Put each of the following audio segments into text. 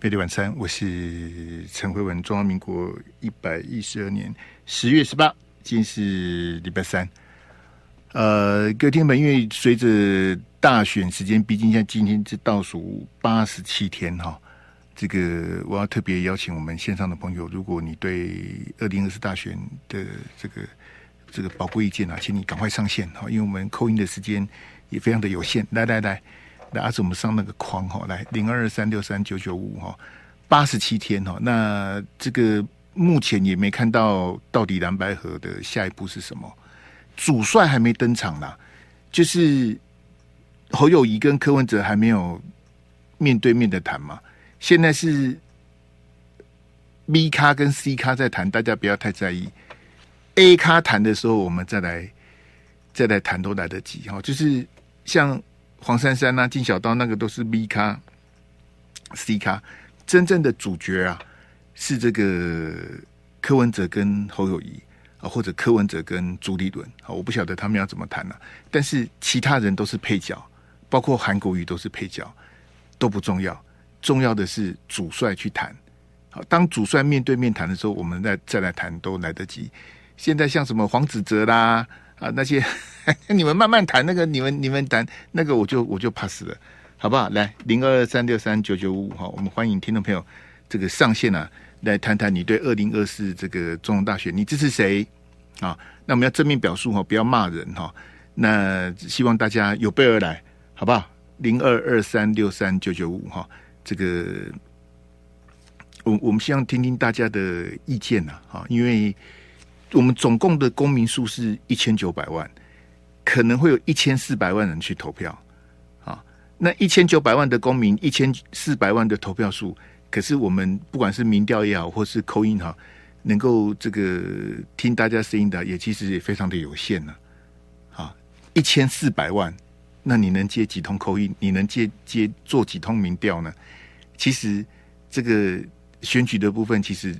贝蒂晚餐，我是陈慧文。中华民国一百一十二年十月十八，今天是礼拜三。呃，各位听友，因为随着大选时间逼近，像今天是倒数八十七天哈。这个我要特别邀请我们线上的朋友，如果你对二零二四大选的这个这个宝贵意见啊，请你赶快上线哈，因为我们扣音的时间也非常的有限。来来，来，那阿子我们上那个框哈，来零二二三六三九九五哈，八十七天哈。那这个目前也没看到到底蓝白河的下一步是什么，主帅还没登场呢，就是侯友谊跟柯文哲还没有面对面的谈嘛。现在是 B 咖跟 C 咖在谈，大家不要太在意。A 咖谈的时候，我们再来再来谈都来得及哈。就是像黄珊珊啊、金小刀那个都是 B 咖、C 咖，真正的主角啊是这个柯文哲跟侯友宜啊，或者柯文哲跟朱立伦啊，我不晓得他们要怎么谈呢、啊。但是其他人都是配角，包括韩国瑜都是配角，都不重要。重要的是主帅去谈，好，当主帅面对面谈的时候，我们再再来谈都来得及。现在像什么黄子哲啦啊那些，你们慢慢谈那个，你们你们谈那个，我就我就 pass 了，好不好？来零二二三六三九九五哈，我们欢迎听众朋友这个上线啊，来谈谈你对二零二四这个总统大选你支持谁啊？那我们要正面表述哈，不要骂人哈。那希望大家有备而来，好不好？零二二三六三九九五哈。这个，我我们希望听听大家的意见呐，哈，因为我们总共的公民数是一千九百万，可能会有一千四百万人去投票，啊，那一千九百万的公民，一千四百万的投票数，可是我们不管是民调也好，或是 call in 哈，能够这个听大家声音的，也其实也非常的有限呢，啊，一千四百万，那你能接几通扣音你能接接做几通民调呢？其实这个选举的部分，其实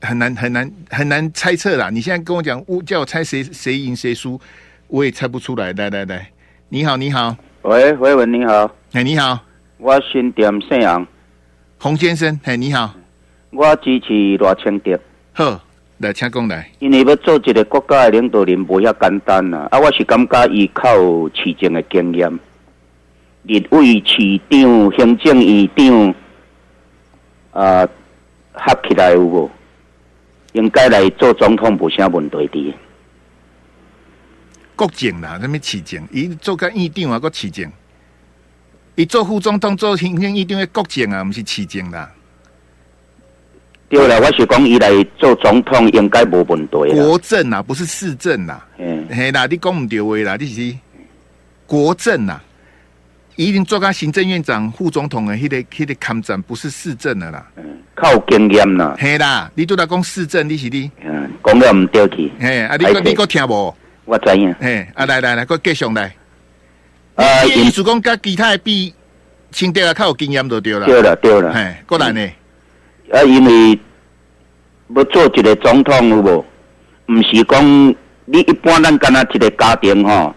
很难很难很难猜测啦。你现在跟我讲，我叫我猜谁谁赢谁输，我也猜不出来。来来来，你好你好，喂，喂文你好，哎你好，我新店姓杨，洪先生，哎你好，我支持罗清德。好，来请讲来。因为要做一个国家的领导人，不遐简单呐。啊，我是感觉依靠市政的经验。立委、市长、行政院长，啊，合起来有无？应该来做总统，无啥问题的。国政啦，什么市政？伊做个议长啊，个市政。伊做副总统、做行政议长的国政啊，毋是市政啦。对啦，我是讲伊来做总统，应该无问题。国政啊，不是市政啦。嗯，嘿啦，你讲毋对话啦，你是国政啊。一定做个行政院长、副总统的，迄个、迄个抗战不是市政的啦。嗯，靠经验啦。嘿啦，你都在讲市政，你是你。嗯，讲了唔对去。嘿，啊，你个你个听无？我知影。嘿，啊，来来来，个继续来。啊，意思讲甲其他的比，清德啊较有经验就对了。对了对了。嘿，过来呢。啊，因为要做一个总统有无？唔是讲你一般咱干那一个家庭吼。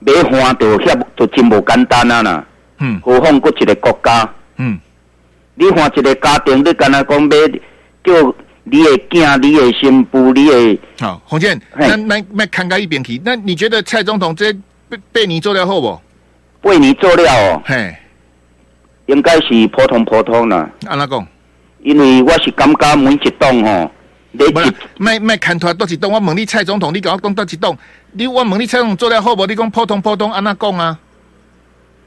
买花就遐就真无简单啊！啦，嗯，何况搁一个国家，嗯，你换一个家庭，你干那讲买叫你的囝、你的新妇、你的好，洪建，那那那看开一边去。那你觉得蔡总统这被被你做了好不？被你做了哦，嘿，应该是普通普通啦。安那讲？因为我是感觉每一栋吼。你卖卖看拖多几栋？我问你蔡总统，你跟我讲多几栋？你我问你蔡总统做了好无？你讲普通普通，安怎讲啊？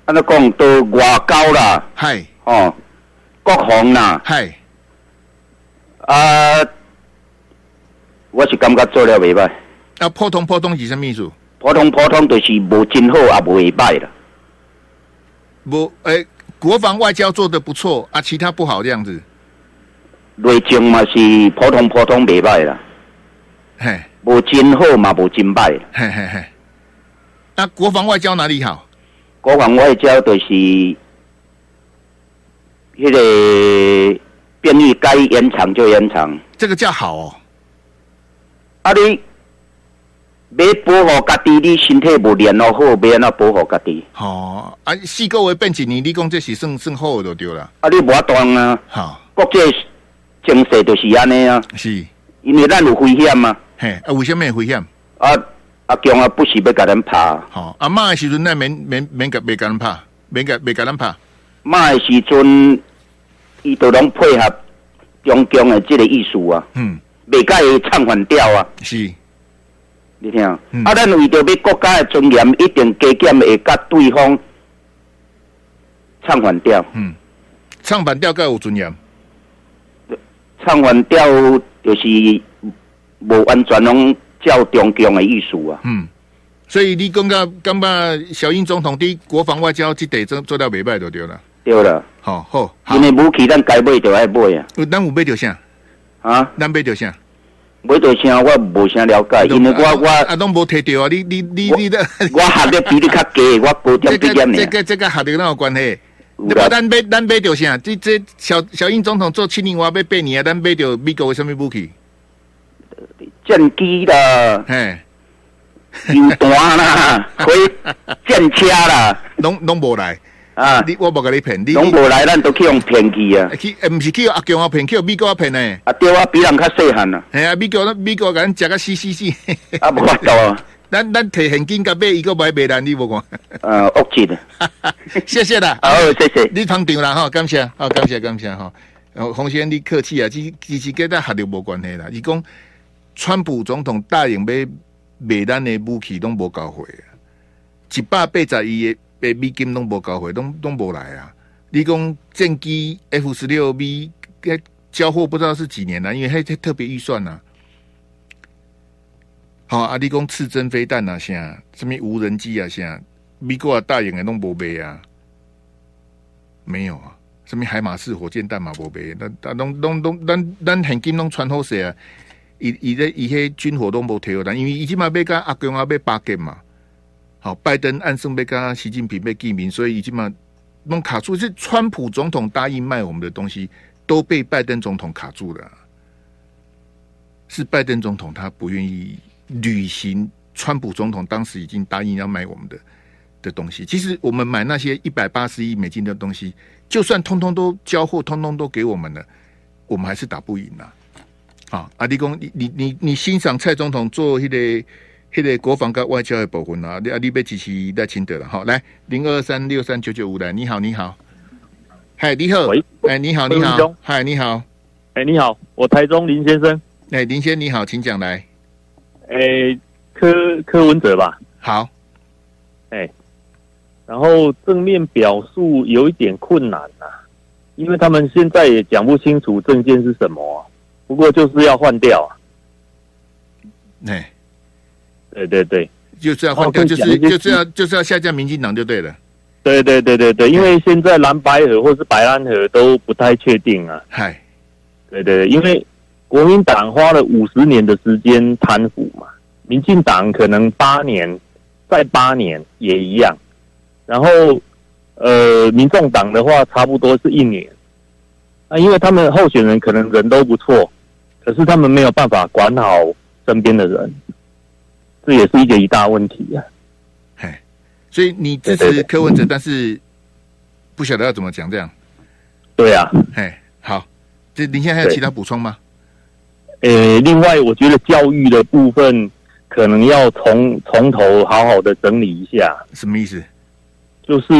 安怎讲都外交啦，系哦，国防啦，系啊，我是感觉做了袂歹。啊，普通普通是什么意思？普通普通就是无真好，也无会歹啦。无诶、欸，国防外交做得不错啊，其他不好这样子。内政嘛是普通普通袂歹啦，嘿，无真好嘛无真歹，嘿嘿嘿。那国防外交哪里好？国防外交就是，迄个便利该延长就延长，这个叫好哦。啊你要保护家己，你身体无练哦好，要安怎保护家己？哦，啊，四个月变一年，你讲这是算算好就对了。啊，你无法当啊。好、哦，国际情势就是安尼啊。是，因为咱有危险嘛。嘿，啊，为什么危险？啊，阿强啊，不是要甲咱拍。吼、哦，阿妈的时阵，咱免免免甲别甲咱拍，免甲别甲咱拍。妈的时阵，伊都拢配合中共的即个意思啊。嗯，袂甲伊唱反调啊。是。你听，嗯、啊，咱为着要国家的尊严，一定加减会甲对方唱反调。嗯，唱反调才有尊严。唱完调就是无完全拢照中共的意思啊。嗯，所以你感觉感觉小英总统对国防外交这得做做到袂歹就对了。对了，好好，因为武器咱该买就爱买啊。咱有买着啥？啊，咱买着啥？买着啥，我无啥了解，因为我我啊，拢无摕到啊，你你你你的，我学历比你较低，我高中毕业呢。这个这个学历哪有关系？你把咱买咱买着啥？这这小小英总统做七年，我要八年啊，咱买着美国的什么武器？战机啦，嘿，飞弹啦，可以战车啦，拢拢无来。啊！你我无甲你骗，你拢无来，咱都去用骗去啊！去，毋是去阿强阿骗，去美国阿骗呢？啊，对啊，比人较细汉啊！系啊，美国美国甲咱食个死死死！啊，无法度啊！咱咱摕现金甲买，伊个买卖咱，你无看？呃，恶气的，谢谢啦！好，谢谢。你捧场啦，吼，感谢，好，感谢，感谢，哈。洪先生，你客气啊，其其实跟咱学历无关系啦。伊讲，川普总统答应买卖咱的武器，拢无交货啊，一百八十亿的。被美金拢无交回，拢拢无来啊！你讲战机 F 十六 B 该交货不知道是几年了，因为还特别预算呢。好啊，你讲刺针飞弹啊，啥什么无人机啊，啥美国啊大型的拢无卖啊，没有啊，什么海马式火箭弹嘛无卖，那那拢拢拢咱咱现金拢传好势啊！伊伊咧伊迄军火都无提好，但因为伊即嘛要甲阿公啊要巴结嘛。好，拜登暗示被跟习近平被记名，所以已经嘛弄卡住。是川普总统答应卖我们的东西，都被拜登总统卡住了。是拜登总统他不愿意履行川普总统当时已经答应要卖我们的的东西。其实我们买那些一百八十亿美金的东西，就算通通都交货，通通都给我们了，我们还是打不赢呐。啊，阿弟公，你你你你欣赏蔡总统做那个。那个国防跟外交的部分啊，你啊，你别支持在清德了。好，来零二三六三九九五来，你好，你好，嗨，你好，喂，哎，你好，你好，嗨，你好，哎，你好，我台中林先生，哎，林先生你好，请讲来，哎，柯柯文哲吧，好，哎，然后正面表述有一点困难呐、啊，因为他们现在也讲不清楚证件是什么、啊，不过就是要换掉啊，哎。对对对，就是要换掉，就是就是要就是要下架民进党就对了。对对对对对，因为现在蓝白河或是白蓝河都不太确定啊。嗨，对对对，因为国民党花了五十年的时间贪腐嘛，民进党可能八年，再八年也一样。然后呃，民众党的话差不多是一年。啊，因为他们候选人可能人都不错，可是他们没有办法管好身边的人。这也是一个一大问题呀，嘿，所以你支持柯文哲，但是不晓得要怎么讲这样。对呀，嘿，好，这您现在还有其他补充吗？呃，另外我觉得教育的部分可能要从从头好好的整理一下。什么意思？就是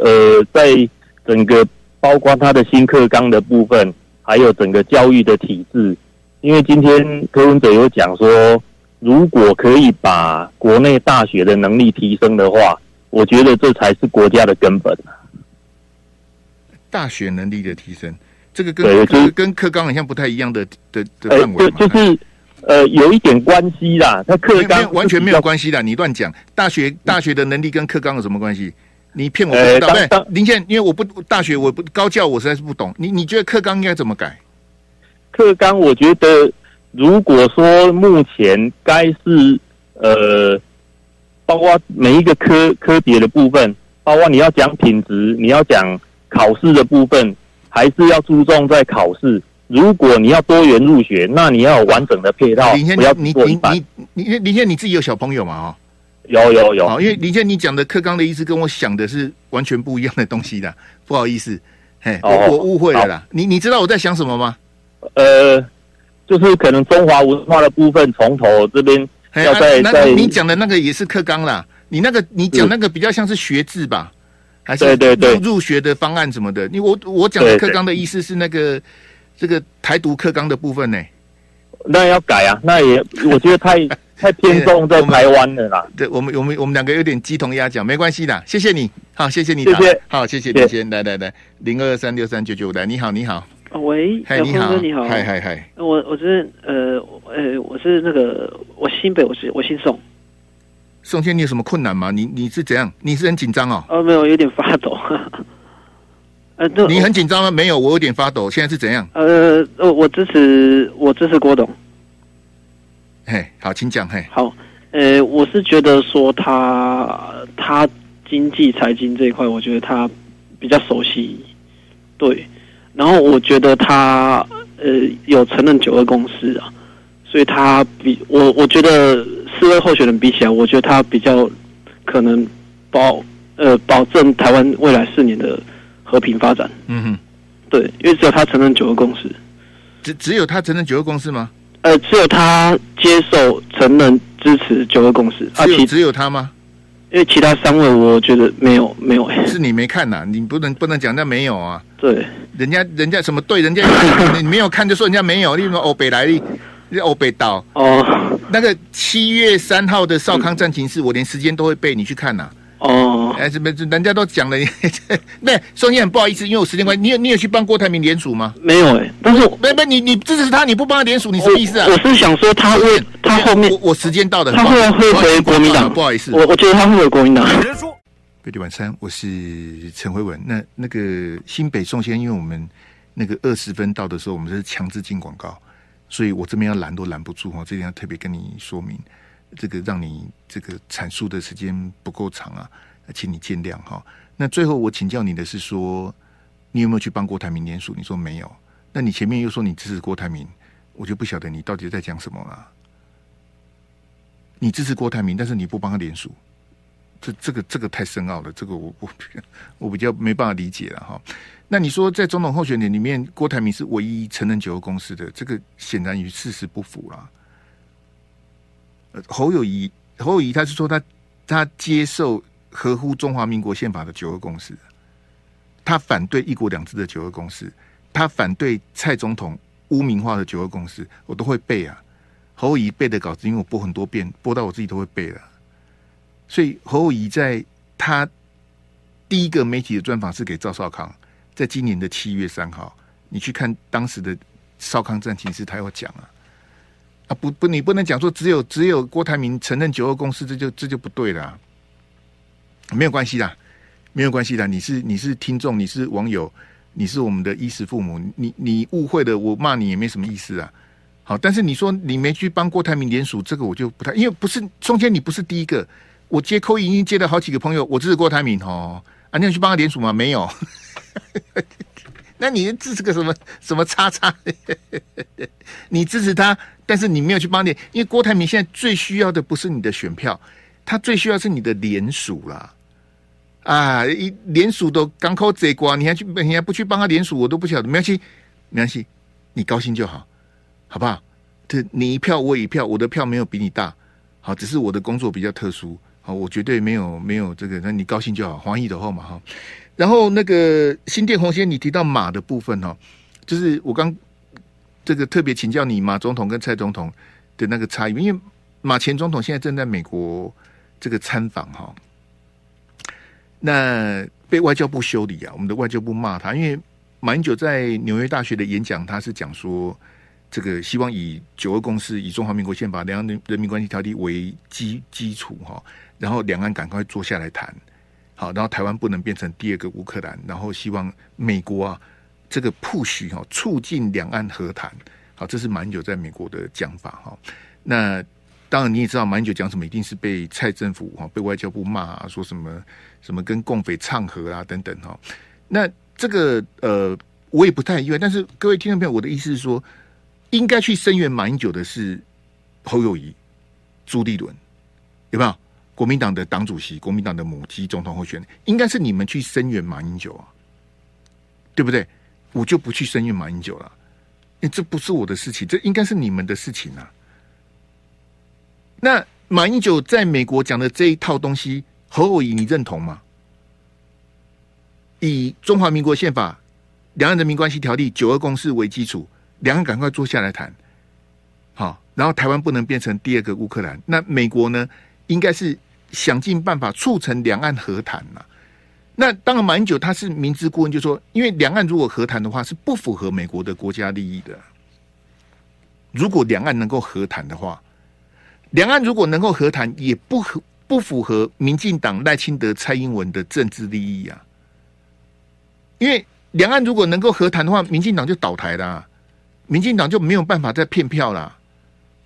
呃，在整个包括他的新课纲的部分，还有整个教育的体制，因为今天柯文哲有讲说。如果可以把国内大学的能力提升的话，我觉得这才是国家的根本。大学能力的提升，这个跟对跟跟课纲好像不太一样的的的范围、呃、就是呃有一点关系啦。他课纲完全没有关系的，你乱讲。大学大学的能力跟课纲有什么关系？你骗我不知道。对、呃，林健，因为我不大学，我不高教，我实在是不懂。你你觉得课纲应该怎么改？课纲，我觉得。如果说目前该是呃，包括每一个科科别的部分，包括你要讲品质，你要讲考试的部分，还是要注重在考试。如果你要多元入学，那你要有完整的配套。林先生，你你你你林先你自己有小朋友吗？哦，有有有。因为林先你讲的课纲的意思跟我想的是完全不一样的东西的，不好意思，嘿，我我误会了啦。你你知道我在想什么吗？呃，就是可能中华文化的部分从头这边要在在。你讲的那个也是课纲啦，你那个你讲那个比较像是学制吧？还是对对对。入学的方案什么的？你我我讲的课纲的意思是那个。这个台独课纲的部分呢，那要改啊，那也 我觉得太太偏重在台湾了啦。对，我们我们我们两个有点鸡同鸭讲，没关系的，谢谢你，好，谢谢你，谢谢，好，谢谢你先来来来，零二三六三九九来，你好，你好，喂，嗨，你好，你好，嗨嗨嗨，我我是呃呃我是那个我新北，我是我姓宋，宋先，你有什么困难吗？你你是怎样？你是很紧张哦？哦，没有，有点发抖。呃，你很紧张吗？没有，我有点发抖。现在是怎样？呃，呃，我支持，我支持郭董。嘿，好，请讲。嘿，好，呃，我是觉得说他他经济财经这一块，我觉得他比较熟悉。对，然后我觉得他呃有承认九个公司啊，所以他比我我觉得四位候选人比起来，我觉得他比较可能保呃保证台湾未来四年的。和平发展，嗯哼，对，因为只有他承认九二共识，只只有他承认九二共识吗？呃，只有他接受承认支持九二共识，啊，其只有他吗？因为其他三位，我觉得没有，没有，是你没看呐、啊？你不能不能讲那没有啊？对，人家人家什么对？人家你没有看就说人家没有，例如欧北来的，欧北岛哦，那个七月三号的少康战情室，我连时间都会背，你去看呐、啊。哦，哎，什么？人家都讲了，那宋燕很不好意思，因为我时间关系，你有你有去帮郭台铭联署吗？没有哎、欸，但是没没你你支持他，你不帮他联署，你什么意思啊？我是想说他会他后面我我时间到的，他会会回国民党，不好意思，我我觉得他会回国民党。北地晚餐，我是陈慧文。那那个新北宋先，因为我们那个二十分到的时候，我们是强制进广告，所以我这边要拦都拦不住哈，这点要特别跟你说明。这个让你这个阐述的时间不够长啊，请你见谅哈。那最后我请教你的是说，你有没有去帮郭台铭联署？你说没有，那你前面又说你支持郭台铭，我就不晓得你到底在讲什么了。你支持郭台铭，但是你不帮他联署，这这个这个太深奥了，这个我我我比较没办法理解了哈。那你说在总统候选人里面，郭台铭是唯一承认九二公司的，这个显然与事实不符了。侯友谊，侯友谊，他是说他他接受合乎中华民国宪法的九二公司，他反对一国两制的九二公司，他反对蔡总统污名化的九二公司，我都会背啊。侯友谊背的稿子，因为我播很多遍，播到我自己都会背了。所以侯友宜在他第一个媒体的专访是给赵少康，在今年的七月三号，你去看当时的少康战情室，他有讲啊。啊不不，你不能讲说只有只有郭台铭承认九二共识，这就这就不对了，没有关系的，没有关系的。你是你是听众，你是网友，你是我们的衣食父母，你你误会了，我骂你也没什么意思啊。好，但是你说你没去帮郭台铭联署，这个我就不太，因为不是中间你不是第一个，我接扣已经接了好几个朋友，我支持郭台铭哦，啊，你有去帮他联署吗？没有。那你支持个什么什么叉叉？你支持他，但是你没有去帮你，因为郭台铭现在最需要的不是你的选票，他最需要是你的联署啦。啊，一联署都港口贼瓜，你还去，你还不去帮他联署，我都不晓得。没关系，没关系，你高兴就好，好不好？这你一票我一票，我的票没有比你大，好，只是我的工作比较特殊，好，我绝对没有没有这个，那你高兴就好，黄奕的后嘛哈。然后那个新店红线，你提到马的部分哈，就是我刚这个特别请教你马总统跟蔡总统的那个差异，因为马前总统现在正在美国这个参访哈，那被外交部修理啊，我们的外交部骂他，因为马英九在纽约大学的演讲，他是讲说这个希望以九二共识、以中华民国宪法、两岸人民关系条例为基基础哈，然后两岸赶快坐下来谈。好，然后台湾不能变成第二个乌克兰，然后希望美国啊，这个 push 哈，促进两岸和谈。好，这是马英九在美国的讲法哈。那当然你也知道，马英九讲什么，一定是被蔡政府哈，被外交部骂啊，说什么什么跟共匪唱和啊等等哈。那这个呃，我也不太意外。但是各位听众朋友，我的意思是说，应该去声援马英九的是侯友宜、朱立伦，有没有？国民党的党主席、国民党的母鸡总统候选人，应该是你们去声援马英九啊，对不对？我就不去声援马英九了，这不是我的事情，这应该是你们的事情啊。那马英九在美国讲的这一套东西，侯友宜你认同吗？以中华民国宪法、两岸人民关系条例、九二共识为基础，两岸赶快坐下来谈，好，然后台湾不能变成第二个乌克兰。那美国呢，应该是。想尽办法促成两岸和谈呐。那当然，马英九他是明知故问，就说，因为两岸如果和谈的话，是不符合美国的国家利益的。如果两岸能够和谈的话，两岸如果能够和谈，也不合不符合民进党赖清德蔡英文的政治利益啊。因为两岸如果能够和谈的话，民进党就倒台了，民进党就没有办法再骗票了，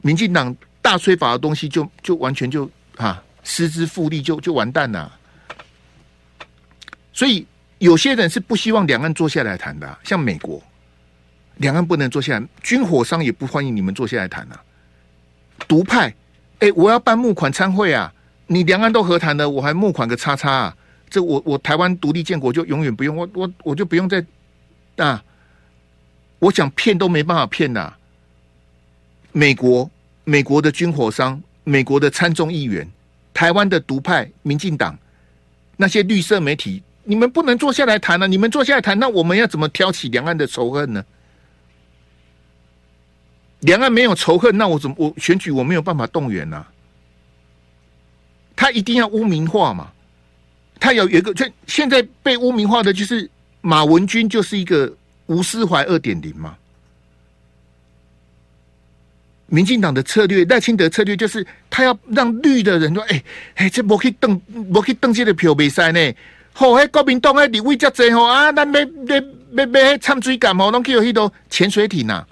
民进党大吹法的东西就就完全就啊。失之复利就就完蛋了，所以有些人是不希望两岸坐下来谈的，像美国，两岸不能坐下来，军火商也不欢迎你们坐下来谈啊。独派，哎、我要办募款参会啊，你两岸都和谈了，我还募款个叉叉啊，这我我台湾独立建国就永远不用，我我我就不用再啊，我想骗都没办法骗的。美国，美国的军火商，美国的参众议员。台湾的独派民进党那些绿色媒体，你们不能坐下来谈了、你们坐下来谈，那我们要怎么挑起两岸的仇恨呢？两岸没有仇恨，那我怎么我选举我没有办法动员呢、他一定要污名化嘛？他有一个，就现在被污名化的就是马文君，就是一个吴斯怀二点零嘛。民进党的策略，赖清德策略就是他要让绿的人说：“哎、欸、哎，这不可以登，不可以登记的票没塞呢。好，哎，国民党哎，立委这侪吼啊，咱买买买买掺水舰吼，拢去有迄个潜水艇呐，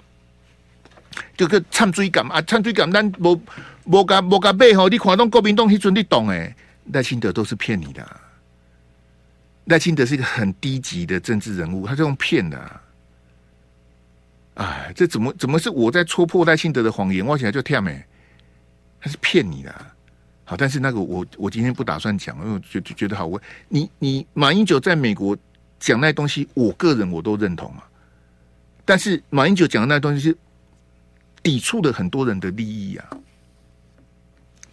这个掺水舰啊，掺水舰，咱无无甲无甲买吼，你看，拢国民党迄阵你懂诶，赖清德都是骗你的。赖清德是一个很低级的政治人物，他是用骗的。”哎，这怎么怎么是我在戳破赖清德的谎言？我起来就跳没，他是骗你的。好，但是那个我我今天不打算讲，因为我觉觉得好。我你你马英九在美国讲那东西，我个人我都认同啊。但是马英九讲的那东西是抵触了很多人的利益啊。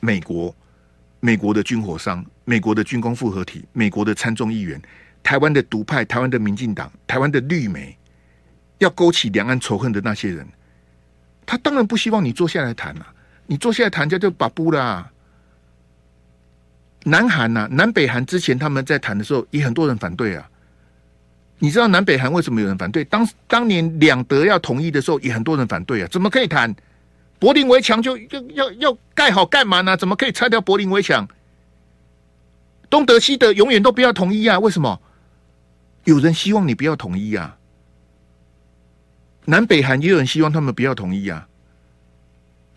美国、美国的军火商、美国的军工复合体、美国的参众议员、台湾的独派、台湾的民进党、台湾的绿媒。要勾起两岸仇恨的那些人，他当然不希望你坐下来谈了、啊。你坐下来谈，就就把布啦。南韩呐、啊，南北韩之前他们在谈的时候，也很多人反对啊。你知道南北韩为什么有人反对？当当年两德要统一的时候，也很多人反对啊。怎么可以谈？柏林围墙就就要要盖好干嘛呢？怎么可以拆掉柏林围墙？东德西德永远都不要统一啊？为什么？有人希望你不要统一啊？南北韩也有人希望他们不要统一啊，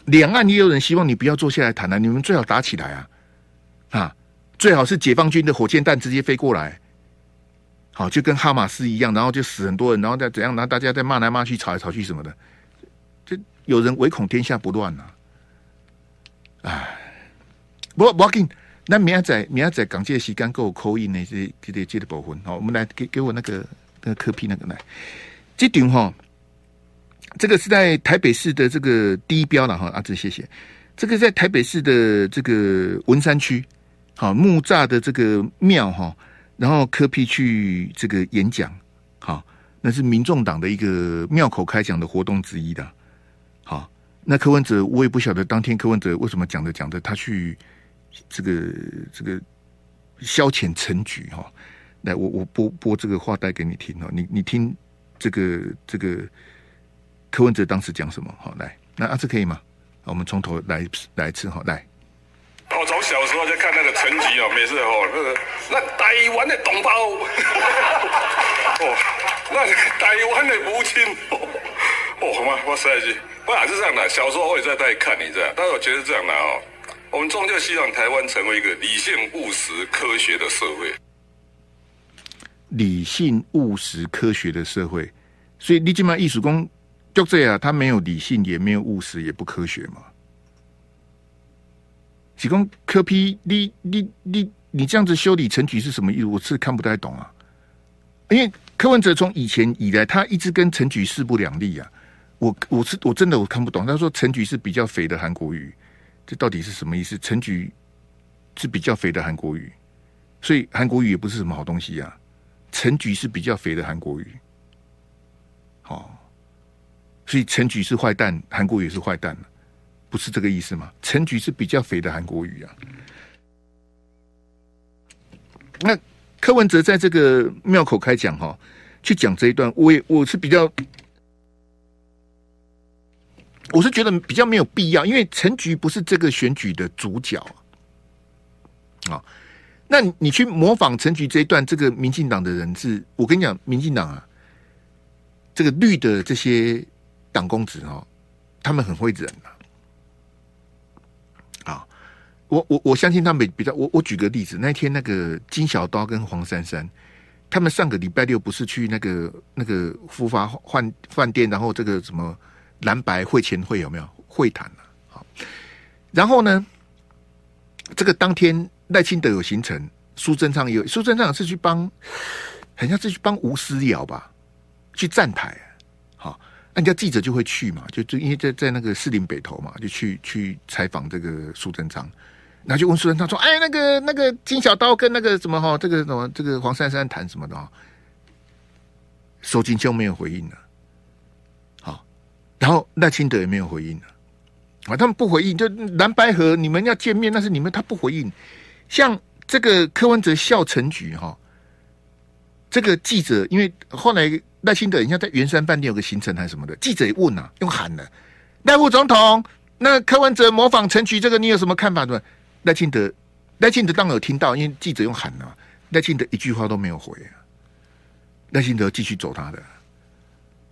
两岸也有人希望你不要坐下来谈啊，你们最好打起来啊，啊，最好是解放军的火箭弹直接飞过来，好，就跟哈马斯一样，然后就死很多人，然后再怎样，然后大家再骂来骂去，吵来吵去什么的，就有人唯恐天下不乱呐，哎，不不要紧，那明仔明仔港界时间够扣印那些这些这的部分，好，我们来给给我那个那个科批那个来，这点哈。这个是在台北市的这个第一标了哈，阿志谢谢。这个在台北市的这个文山区，好木栅的这个庙哈，然后柯 P 去这个演讲，好，那是民众党的一个庙口开讲的活动之一的。好，那柯文哲我也不晓得当天柯文哲为什么讲着讲着他去这个这个消遣陈局哈。来，我我播播这个话带给你听哦，你你听这个这个。柯文哲当时讲什么？好，来，那阿志可以吗？我们从头来来一次，好，来。我从小时候就看那个成绩哦，每次哦，那个那台湾的同胞，哦，那台湾的母亲，哦，好吗？我实在是，我还是这样的。小时候我也在在看你这样，但是我觉得这样的哦，我们终究希望台湾成为一个理性、务实、科学的社会。理性、务实、科学的社会。所以你起码艺术工就这样，他没有理性，也没有务实，也不科学嘛。提供柯 P，你你你你这样子修理陈菊是什么意思？我是看不太懂啊。因为柯文哲从以前以来，他一直跟陈菊势不两立啊。我我是我真的我看不懂。他说陈菊是比较肥的韩国瑜，这到底是什么意思？陈菊是比较肥的韩国瑜，所以韩国瑜也不是什么好东西啊。陈菊是比较肥的韩国瑜，好，所以陈菊是坏蛋，韩国瑜也是坏蛋。不是这个意思吗？陈菊是比较肥的韩国瑜啊。那柯文哲在这个庙口开讲哈，去讲这一段，我也我是比较，我是觉得比较没有必要，因为陈菊不是这个选举的主角啊。那你去模仿陈菊这一段，这个民进党的人是，我跟你讲，民进党啊，这个绿的这些党公子哦，他们很会忍啊。我我我相信他们比较我我举个例子，那天那个金小刀跟黄珊珊，他们上个礼拜六不是去那个那个福华饭饭店，然后这个什么蓝白会前会有没有会谈啊？好，然后呢，这个当天赖清德有行程，苏贞昌有，苏贞昌是去帮，好像是去帮吴思瑶吧，去站台，好，人家记者就会去嘛，就就因为在在那个士林北头嘛，就去去采访这个苏贞昌。然后就问苏贞昌说：“哎，那个那个金小刀跟那个什么哈，这个什么这个黄珊珊谈什么的哈？”苏金秋没有回应了。好，然后赖清德也没有回应了。啊，他们不回应，就蓝白合你们要见面，那是你们他不回应。像这个柯文哲笑陈菊哈，这个记者因为后来赖清德人家在圆山饭店有个行程还是什么的，记者也问啊，用喊的赖副总统，那柯文哲模仿陈菊这个你有什么看法的？赖清德，赖清德当然有听到，因为记者用喊了，赖清德一句话都没有回啊。赖清德继续走他的，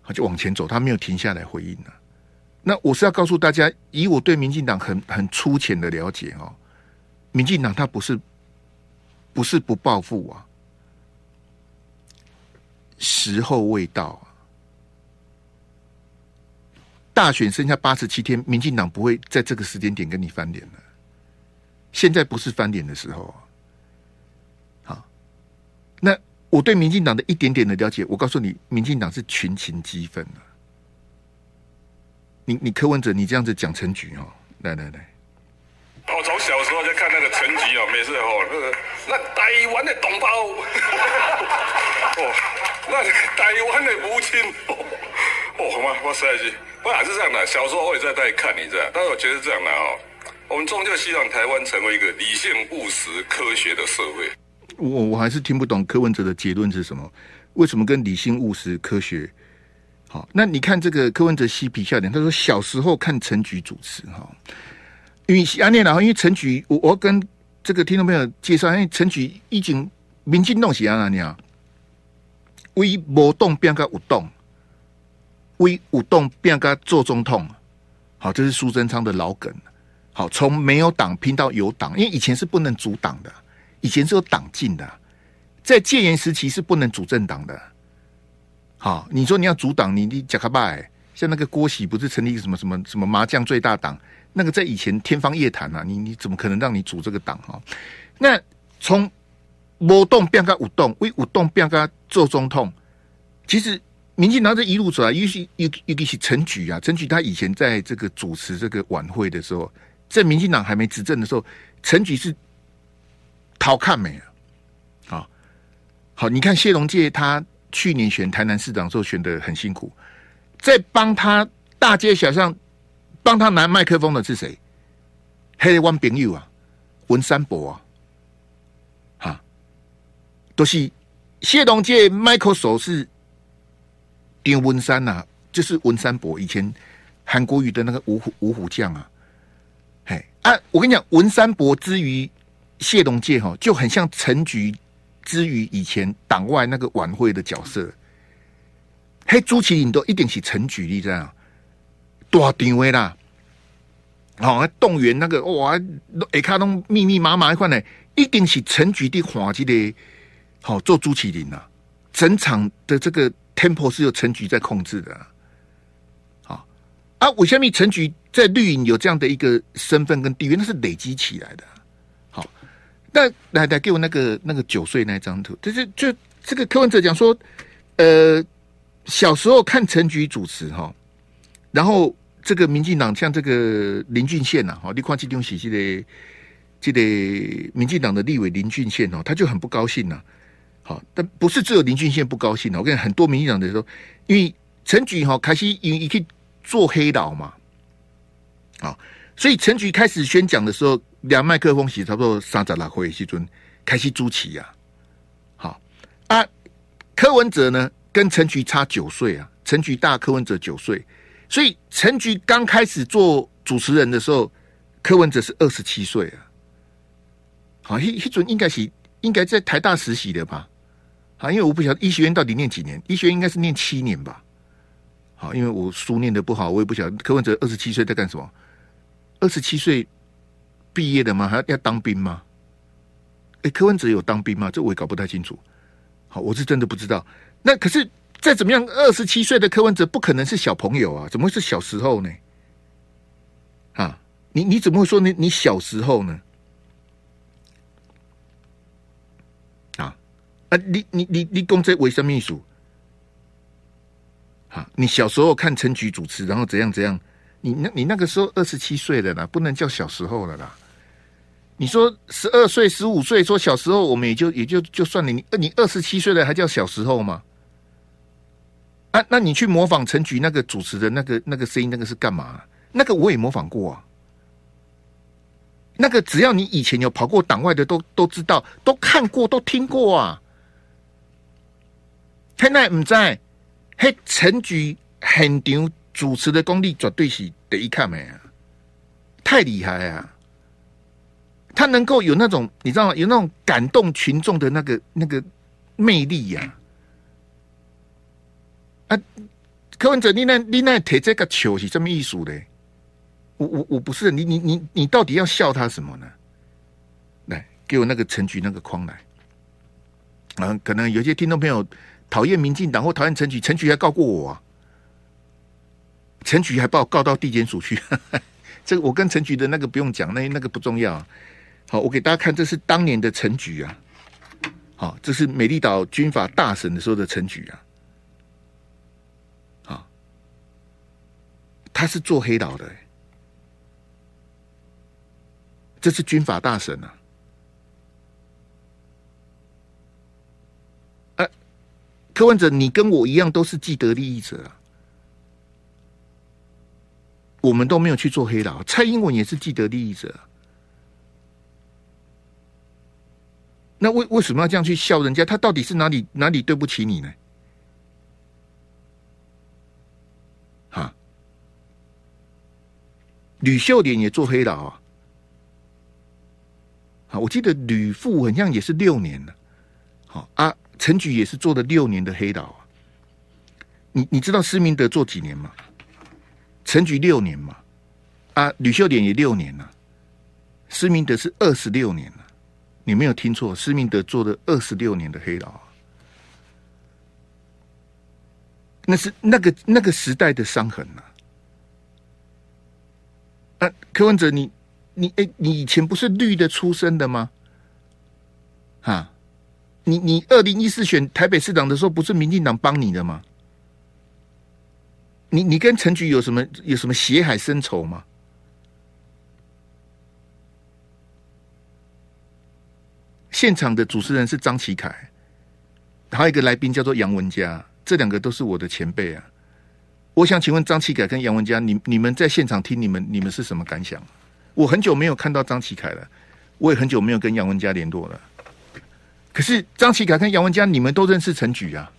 他就往前走，他没有停下来回应了。那我是要告诉大家，以我对民进党很很粗浅的了解哦，民进党他不是不是不报复啊，时候未到。大选剩下八十七天，民进党不会在这个时间点跟你翻脸了。现在不是翻脸的时候，好，那我对民进党的一点点的了解，我告诉你，民进党是群情激愤啊。你你柯文哲，你这样子讲陈菊哦，来来来，我从小时候就看那个陈菊哦，每次哦，那个那台湾的同胞，哦，那台湾的母亲，哦，好吗？我实在是，我还是这样的。小时候我也在那里看你这样，但是我觉得这样的哦。我们终究希望台湾成为一个理性、务实、科学的社会。我我还是听不懂柯文哲的结论是什么？为什么跟理性、务实、科学？好，那你看这个柯文哲嬉皮笑脸，他说小时候看陈菊主持哈，因为安念然后因为陈菊，我我跟这个听众朋友介绍，因为陈菊已经民进党是安那样，为无动变个有动，为有动变个做总统。好，这是苏贞昌的老梗。好，从没有党拼到有党，因为以前是不能组党的，以前是有党禁的，在戒严时期是不能组政党的。好，你说你要组党，你你贾卡拜，像那个郭喜不是成立一个什么什么什么麻将最大党，那个在以前天方夜谭啊，你你怎么可能让你组这个党啊？那从无党变个有动，为有党变个做总统，其实民进党这一路走来，尤其尤尤其是陈菊啊，陈菊他以前在这个主持这个晚会的时候。在民进党还没执政的时候，陈菊是逃看没啊？好，好，你看谢龙介他去年选台南市长的时候选的很辛苦，在帮他大街小巷帮他拿麦克风的是谁？黑湾朋友啊，文山伯啊，都是谢龙介麦克手是丁文山呐、啊，就是文山伯以前韩国瑜的那个五虎五虎将啊。嘿啊，我跟你讲，文山伯之于谢龙介哈，就很像陈菊之于以前党外那个晚会的角色。嘿，朱麒麟都一定是陈菊你这样，多定位啦，好，动员那个哇，一卡通密密麻麻一块呢，一定是陈菊的话，记得好做朱麒麟呐。整场的这个 tempo 是由陈菊在控制的啊。好啊，为什么陈菊在绿营有这样的一个身份跟地位？那是累积起来的。好，那来来给我那个那个九岁那张图，就是就这个柯文哲讲说，呃，小时候看陈菊主持哈，然后这个民进党像这个林俊宪呐，哈，你看这东西这个这个民进党的立委林俊宪哦，他就很不高兴呐。好，但不是只有林俊宪不高兴的。我跟你很多民进党的人说，因为陈菊哈开始因为可以做黑道嘛，啊，所以陈菊开始宣讲的时候，两麦克风是差不多三十六岁时阵开始主持呀。好啊，柯文哲呢跟陈菊差九岁啊，陈菊大柯文哲九岁，所以陈菊刚开始做主持人的时候，柯文哲是二十七岁啊。好，一一准应该是应该在台大实习的吧。啊，因为我不晓得医学院到底念几年，医学院应该是念七年吧。好，因为我书念的不好，我也不晓得柯文哲二十七岁在干什么。二十七岁毕业的吗？还要当兵吗？哎、柯文哲有当兵吗？这我也搞不太清楚。好，我是真的不知道。那可是再怎么样，二十七岁的柯文哲不可能是小朋友啊，怎么会是小时候呢？啊，你你怎么会说你你小时候呢？啊，你你你你公这卫生秘书，好，你小时候看陈菊主持，然后怎样怎样？你那你那个时候二十七岁了啦，不能叫小时候了啦。你说十二岁、十五岁，说小时候，我们也就也就就算你，你你二十七岁了，还叫小时候吗？啊，那你去模仿陈菊那个主持的那个那个声音，那个是干嘛？那个我也模仿过啊。那个只要你以前有跑过党外的，都都知道，都看过，都听过啊。现在唔知，嘿，陈局现场主持的功力绝对是第一看没啊，太厉害啊！他能够有那种你知道吗？有那种感动群众的那个那个魅力呀！啊，柯文哲，你那你那提这个球是什么意思嘞？我我我不是你你你你到底要笑他什么呢？来，给我那个陈局那个框来啊！可能有些听众朋友。讨厌民进党或讨厌陈菊，陈菊还告过我啊！陈菊还把我告到地检署去。这个我跟陈菊的那个不用讲，那那个不重要。好，我给大家看，这是当年的陈菊啊。好，这是美丽岛军法大审的时候的陈菊啊。好，他是做黑道的，欸。这是军法大审啊。柯文哲，你跟我一样都是既得利益者！我们都没有去做黑道。蔡英文也是既得利益者，那为为什么要这样去笑人家？他到底是哪里哪里对不起你呢？哈，吕秀莲也做黑道啊！好，我记得吕父好像也是六年了。好啊。陈菊也是做了六年的黑道啊，你你知道施明德做几年吗？陈菊六年嘛，啊，吕秀莲也六年了，施明德是二十六年了，你没有听错，施明德做了二十六年的黑道啊，那是那个那个时代的伤痕呐。啊，柯文哲，你你哎，你以前不是绿的出身的吗？哈。你你二零一四选台北市长的时候，不是民进党帮你的吗？你你跟陈菊有什么有什么血海深仇吗？现场的主持人是张启凯，还有一个来宾叫做杨文佳，这两个都是我的前辈啊。我想请问张启凯跟杨文佳，你你们在现场听你们你们是什么感想？我很久没有看到张启凯了，我也很久没有跟杨文佳联络了。可是张启凯跟杨文佳，你们都认识陈菊啊，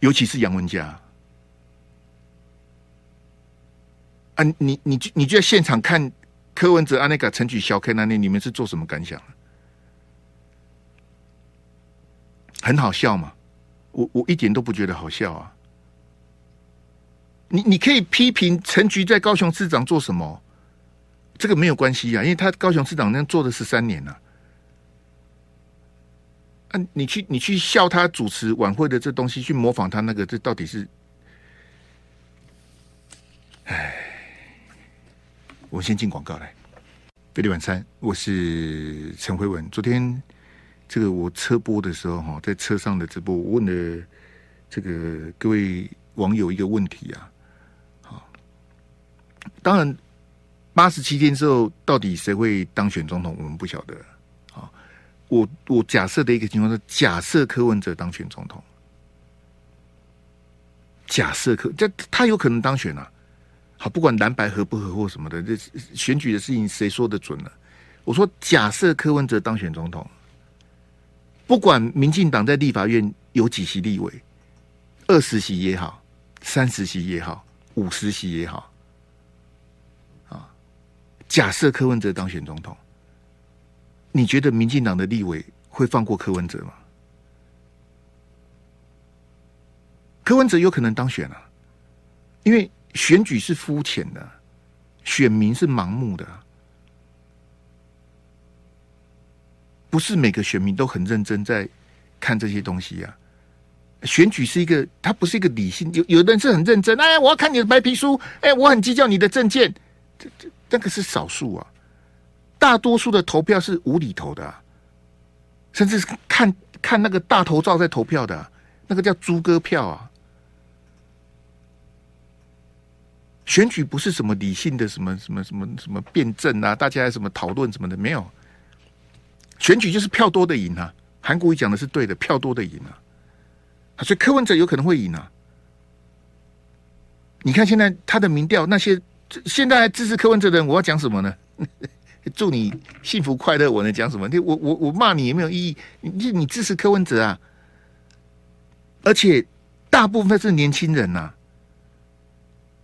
尤其是杨文佳啊，你你你你就在现场看柯文哲啊那个陈菊小 K 那里，你们是做什么感想？很好笑吗？我我一点都不觉得好笑啊！你你可以批评陈菊在高雄市长做什么，这个没有关系啊，因为他高雄市长那做了十三年了。你去你去笑他主持晚会的这东西，去模仿他那个，这到底是？哎，我先进广告来。飞利晚餐，我是陈辉文。昨天这个我车播的时候哈，在车上的直播，我问了这个各位网友一个问题啊。好，当然八十七天之后，到底谁会当选总统，我们不晓得。我我假设的一个情况是，假设柯文哲当选总统，假设柯这他有可能当选啊。好，不管蓝白合不合或什么的，这选举的事情谁说的准呢？我说，假设柯文哲当选总统，不管民进党在立法院有几席立委，二十席也好，三十席也好，五十席也好，啊，假设柯文哲当选总统，你觉得民进党的立委会放过柯文哲吗？柯文哲有可能当选啊，因为。选举是肤浅的，选民是盲目的，不是每个选民都很认真在看这些东西呀、啊。选举是一个，它不是一个理性，有有的人是很认真，哎，我要看你的白皮书，哎，我很计较你的证件，这这那个是少数啊，大多数的投票是无厘头的、甚至是看看那个大头照在投票的、那个叫猪哥票啊。选举不是什么理性的什么什么什么什么辩证啊，大家什么讨论什么的没有。选举就是票多的赢啊，韩国瑜讲的是对的，票多的赢啊，所以柯文哲有可能会赢啊。你看现在他的民调，那些现在支持柯文哲的人，我要讲什么呢？祝你幸福快乐，我能讲什么？我我我骂你也没有意义，你你支持柯文哲啊，而且大部分是年轻人呐、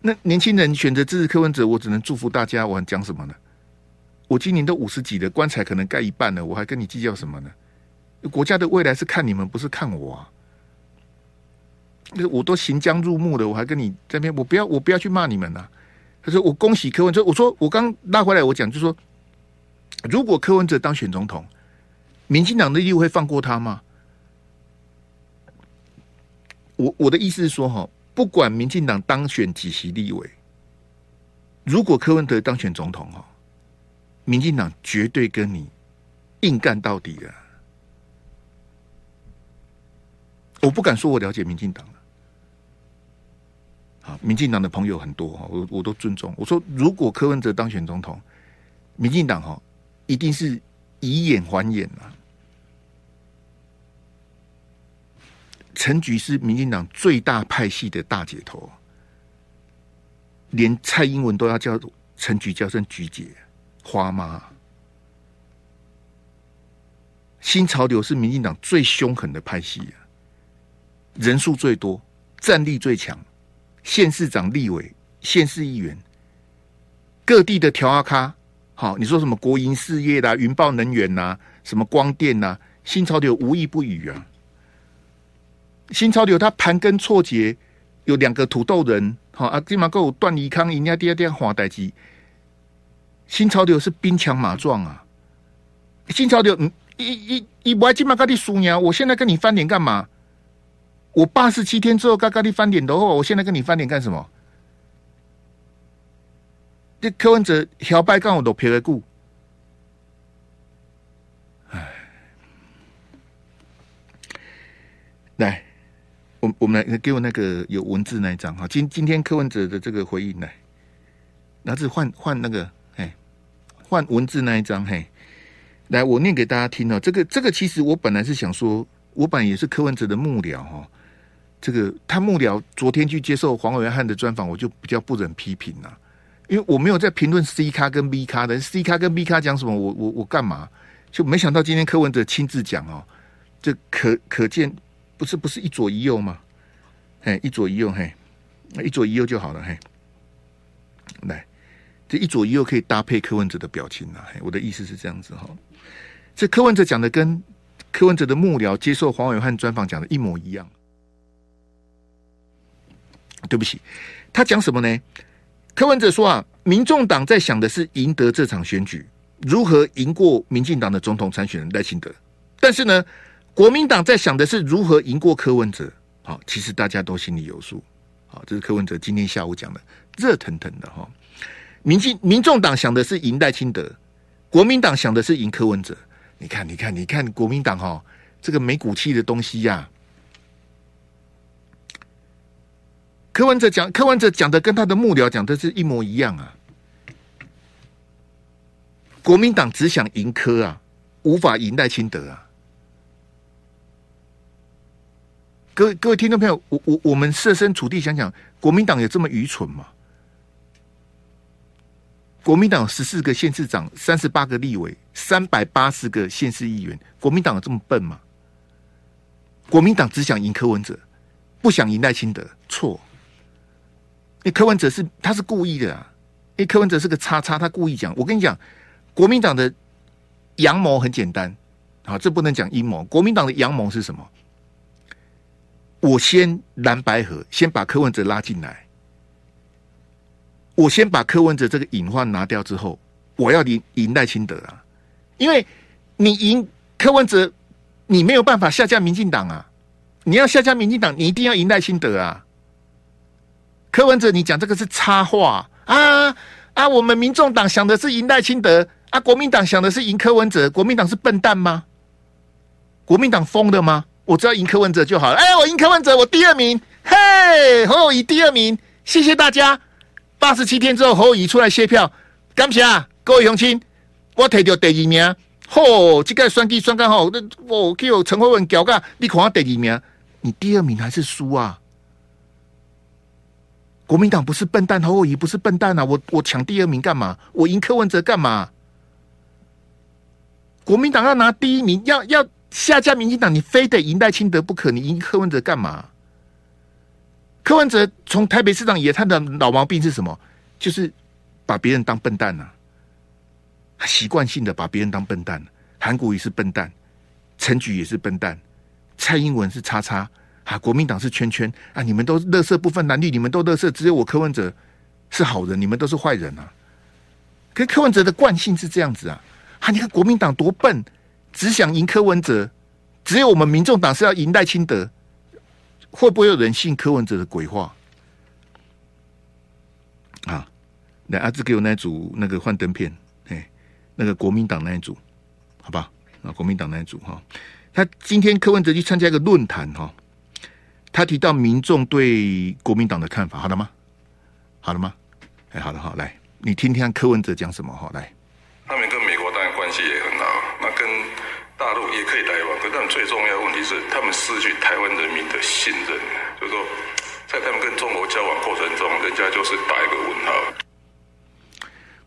那年轻人选择支持柯文哲，我只能祝福大家。我讲什么呢？我今年都五十几了，棺材可能盖一半了，我还跟你计较什么呢？国家的未来是看你们，不是看我啊！那我都行将入墓了，我还跟你这边，我不要，我不要去骂你们呐、他说：“我恭喜柯文哲。”我说：“我刚拉回来，我讲就说，如果柯文哲当选总统，民进党的立委会放过他吗？”我我的意思是说，哈。不管民进党当选几席立委，如果柯文哲当选总统哦，民进党绝对跟你硬干到底的。我不敢说我了解民进党啊，民进党的朋友很多哈，我我都尊重。我说，如果柯文哲当选总统，民进党哈一定是以眼还眼啊。陈菊是民进党最大派系的大姐头，连蔡英文都要叫陈菊叫声菊姐、花妈。新潮流是民进党最凶狠的派系啊，人数最多，战力最强，县市长、立委、县市议员，各地的调阿咖，好，你说什么国营事业啦、云豹能源呐、什么光电呐，新潮流无一不语啊。新潮流它盘根错节，有两个土豆人，好啊，金马够段宜康，人家第二天华代基。新潮流是兵强马壮啊！新潮流，嗯，一一一，我今嘛跟你输赢，我现在跟你翻脸干嘛？我八十七天之后刚跟你翻脸的话，我现在跟你翻脸干什么？这柯文哲小白干我都撇了顾。哎，来。我我们来给我那个有文字那一张哈，今今天柯文哲的这个回应来，那是换换那个嘿，换文字那一张嘿，来我念给大家听哦。这个这个其实我本来是想说，我本来也是柯文哲的幕僚哈，这个他幕僚昨天去接受黄伟汉的专访，我就比较不忍批评了，因为我没有在评论 C 咖跟 B 咖的，C 咖跟 B 咖讲什么，我我我干嘛？就没想到今天柯文哲亲自讲哦，这可可见。不是不是一左一右吗？嘿，一左一右，嘿，一左一右就好了，嘿。来，这一左一右可以搭配柯文哲的表情啊。嘿，我的意思是这样子哈。这柯文哲讲的跟柯文哲的幕僚接受黄伟汉专访讲的一模一样。对不起，他讲什么呢？柯文哲说啊，民众党在想的是赢得这场选举，如何赢过民进党的总统参选人赖清德。但是呢，国民党在想的是如何赢过柯文哲。好，其实大家都心里有数。好，这是柯文哲今天下午讲的，热腾腾的哈。民进民众党想的是赢赖清德，国民党想的是赢柯文哲。你看，你看，你看，国民党哈，这个没骨气的东西呀、啊。柯文哲讲，柯文哲讲的跟他的幕僚讲的是一模一样啊。国民党只想赢柯啊，无法赢赖清德啊。各位各位听众朋友，我我我们设身处地想想，国民党有这么愚蠢吗？国民党十四个县市长，三十八个立委，三百八十个县市议员，国民党有这么笨吗？国民党只想赢柯文哲，不想赢赖清德，错。因为柯文哲是他是故意的啊，因为柯文哲是个叉叉，他故意讲。我跟你讲，国民党的阳谋很简单，好，这不能讲阴谋。国民党的阳谋是什么？我先蓝白合，先把柯文哲拉进来。我先把柯文哲这个隐患拿掉之后，我要赢赢赖清德啊！因为你赢柯文哲，你没有办法下架民进党啊！你要下架民进党，你一定要赢赖清德啊！柯文哲，你讲这个是插话啊啊！我们民众党想的是赢赖清德啊，国民党想的是赢柯文哲。国民党是笨蛋吗？国民党疯的吗？我只要赢柯文哲就好了。哎，我赢柯文哲，我第二名。嘿，侯友宜第二名，谢谢大家。八十七天之后，侯友宜出来谢票，感谢各位乡亲，我摕到第二名。吼，这个选举选刚好，那我叫陈慧文交个，你看我第二名，你第二名还是输啊？国民党不是笨蛋，侯友宜不是笨蛋啊！我我抢第二名干嘛？我赢柯文哲干嘛？国民党要拿第一名，要要下架民进党，你非得赢赖清德不可？你赢柯文哲干嘛？柯文哲从台北市长也，他的老毛病是什么？就是把别人当笨蛋呐、啊，习惯性的把别人当笨蛋。韩国瑜是笨蛋，陈菊也是笨蛋，蔡英文是叉叉。啊！国民党是圈圈啊！你们都垃圾不分男女，你们都垃圾，只有我柯文哲是好人，你们都是坏人啊！可柯文哲的惯性是这样子啊！啊！你看国民党多笨，只想赢柯文哲，只有我们民众党是要赢赖清德，会不会有人信柯文哲的鬼话？啊！那，阿志给我那组那个幻灯片，哎，那个国民党那一组，好吧？啊，国民党那一组哈，他今天柯文哲去参加一个论坛哈。他提到民众对国民党的看法，好了吗？好了吗？哎，好了，好，来，你听听柯文哲讲什么？好，来。他们跟美国当然关系也很好，那跟大陆也可以来往，可但最重要的问题是，他们失去台湾人民的信任，就是说，在他们跟中国交往过程中，人家就是打一个问号。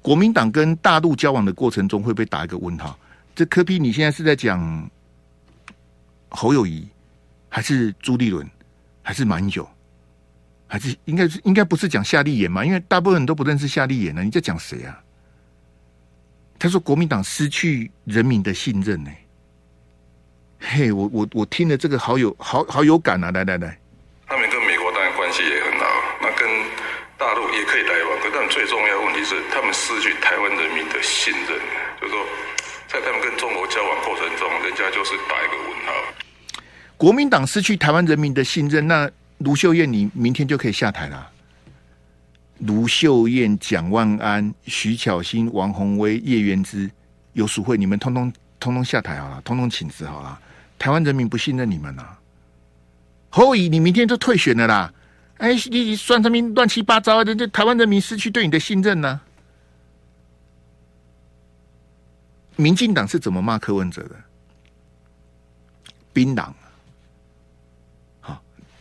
国民党跟大陆交往的过程中会被打一个问号？这柯 P，你现在是在讲侯友谊还是朱立伦？还是蛮久，还是应该是应该不是讲夏立言嘛？因为大部分人都不认识夏立言呢。你在讲谁啊？他说国民党失去人民的信任呢。嘿，我我我听了这个好有好好有感啊！来来来，他们跟美国当然关系也很好，那跟大陆也可以来往，但最重要的问题是他们失去台湾人民的信任，就是说在他们跟中国交往过程中，人家就是打一个问号。国民党失去台湾人民的信任，那卢秀燕你明天就可以下台了。卢秀燕、蒋万安、徐巧芯、王宏威、叶元之、游淑慧，你们通通通通下台好了，通通请辞好了。台湾人民不信任你们啊！侯乙，你明天就退选了啦！哎，你算什么乱七八糟的？这台湾人民失去对你的信任呢、民进党是怎么骂柯文哲的？槟榔。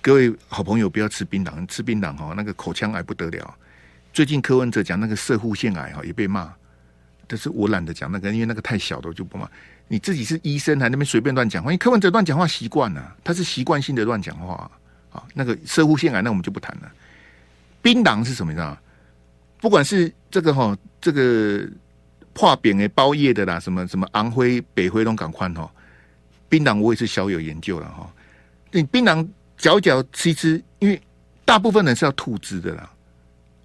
各位好朋友，不要吃槟榔，吃槟榔哈，那个口腔癌不得了。最近柯文哲讲那个射护腺癌哈，也被骂。但是我懒得讲那个，因为那个太小的，我就不骂。你自己是医生，还那边随便乱讲话。因为柯文哲乱讲话习惯了，他是习惯性的乱讲话啊。那个射护腺癌，那我们就不谈了。槟榔是什么？你知道？不管是这个哈，这个破扁的包叶的啦，什么什么昂灰、北灰龙港宽哈，槟榔我也是小有研究了哈。你槟榔。嚼嚼吃吃，因为大部分人是要吐汁的啦，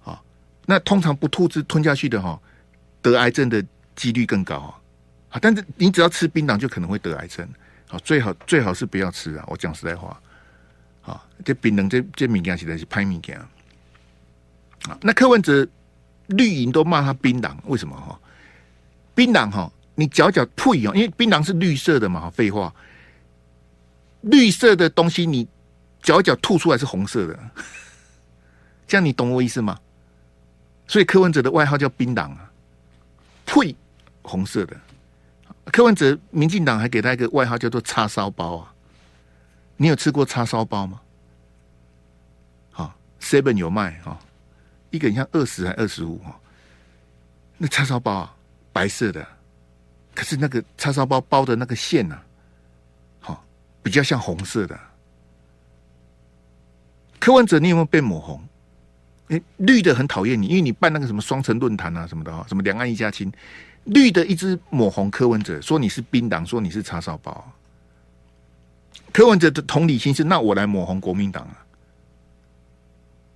啊，那通常不吐汁吞下去的哈，得癌症的几率更高啊，啊，但是你只要吃槟榔就可能会得癌症，好，最好最好是不要吃啊！我讲实在话，啊，这槟榔这这敏感实在是拍敏感啊。那柯文哲绿营都骂他槟榔，为什么哈？槟榔哈，你嚼嚼呸哦，因为槟榔是绿色的嘛，废话，绿色的东西你嚼一嚼吐出来是红色的，这样你懂我意思吗？所以柯文哲的外号叫槟榔啊，呸，红色的。柯文哲，民进党还给他一个外号叫做“叉烧包”啊，你有吃过叉烧包吗？好，seven 有卖哈，一个人像二十还二十五哈，那叉烧包啊，白色的，可是那个叉烧包包的那个馅呢，好，比较像红色的。柯文哲，你有没有被抹红？哎，绿的很讨厌你，因为你办那个什么双城论坛啊什么的哈，什么两岸一家亲。绿的一直抹红柯文哲，说你是冰党，说你是叉烧包。柯文哲的同理心是，那我来抹红国民党啊，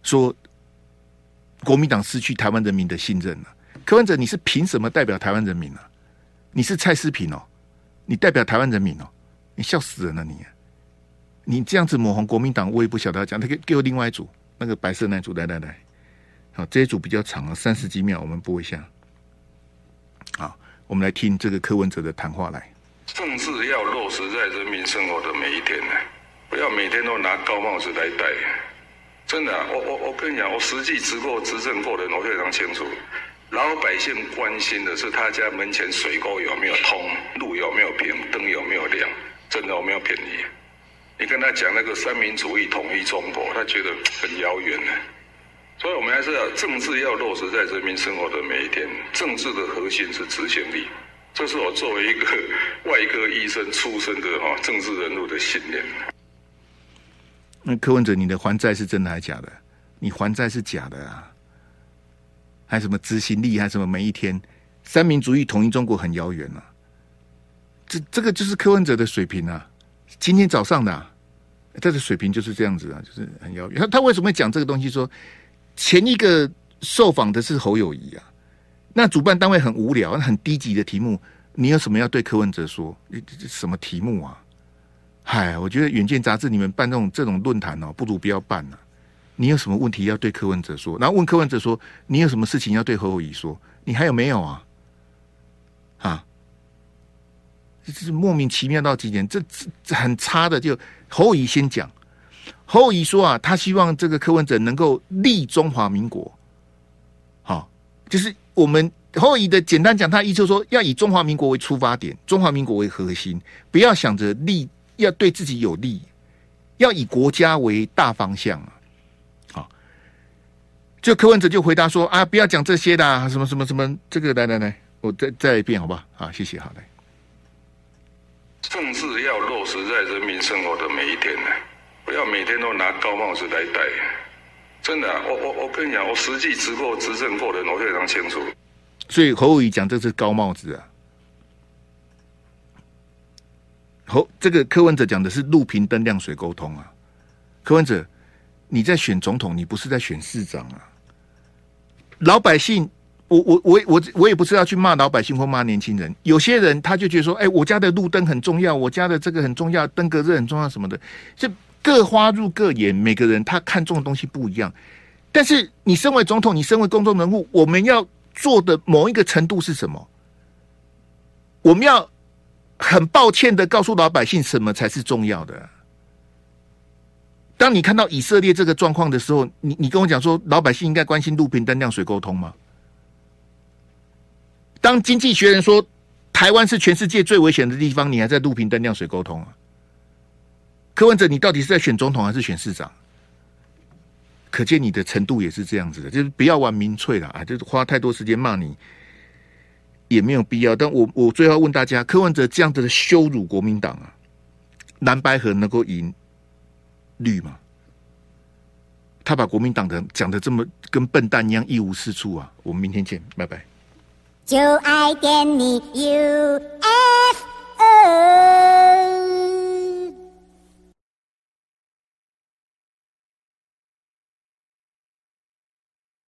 说国民党失去台湾人民的信任了。柯文哲，你是凭什么代表台湾人民呢？你是蔡诗平哦，你代表台湾人民哦，你笑死人了你！你这样子抹红国民党，我也不晓得要讲。他给给我另外一组那个白色那组，来来来，好，这一组比较长啊，三十几秒，我们播一下。好，我们来听这个柯文哲的谈话来。政治要落实在人民生活的每一天呢，不要每天都拿高帽子来戴。真的、我我我跟你讲，我实际执过执政过的，我非常清楚，老百姓关心的是他家门前水沟有没有通，路有没有平，灯有没有亮。真的，我没有骗你。你跟他讲那个三民主义统一中国，他觉得很遥远呢。所以，我们还是要政治要落实在人民生活的每一天。政治的核心是执行力，这是我作为一个 外科医生出身的哈政治人物的信念。那柯文哲，你的还债是真的还是假的？你还债是假的啊？还什么执行力？还什么每一天三民主义统一中国很遥远啊？这这个就是柯文哲的水平啊！今天早上的、啊，他的水平就是这样子啊，就是很遥远。他他为什么会讲这个东西？说。前一个受访的是侯友谊啊，那主办单位很无聊，很低级的题目，你有什么要对柯文哲说？什么题目啊？嗨，我觉得《远见》杂志你们办这种这种论坛哦，不如不要办了。你有什么问题要对柯文哲说？然后问柯文哲说，你有什么事情要对侯友谊说？你还有没有啊？啊，这是莫名其妙到极点，这这很差的。就侯乙先讲。侯乙说啊，他希望这个柯文哲能够立中华民国。好，就是我们侯友宜的简单讲，他意思说要以中华民国为出发点，中华民国为核心，不要想着利，要对自己有利，要以国家为大方向啊。好，就柯文哲就回答说啊，不要讲这些的，什么什么什么，这个来来来，我再再一遍好不好？好，谢谢，好嘞。政治要落实在人民生活的每一天呢。不要每天都拿高帽子来戴，真的、我我我跟你讲，我实际执过执政过的，我非常清楚。所以侯友宜讲这是高帽子啊，侯这个柯文哲讲的是路平灯亮水沟通啊。柯文哲，你在选总统，你不是在选市长啊。老百姓，我我我我我也不是要去骂老百姓或骂年轻人，有些人他就觉得说，哎，我家的路灯很重要，我家的这个很重要，登革热很重要什么的，就。各花入各眼，每个人他看重的东西不一样。但是你身为总统，你身为公众人物，我们要做的某一个程度是什么？我们要很抱歉的告诉老百姓，什么才是重要的。当你看到以色列这个状况的时候，你你跟我讲说，老百姓应该关心路平灯亮水沟通吗？当经济学人说台湾是全世界最危险的地方，你还在录屏灯亮水沟通啊？柯文哲，你到底是在选总统还是选市长？可见你的程度也是这样子的，就是不要玩民粹了啊！就是花太多时间骂你也没有必要。但我我最后问大家，柯文哲这样子的羞辱国民党啊，蓝白河能够赢绿吗？他把国民党的讲的这么跟笨蛋一样一无是处啊！我们明天见，拜拜。就爱点你 UFO。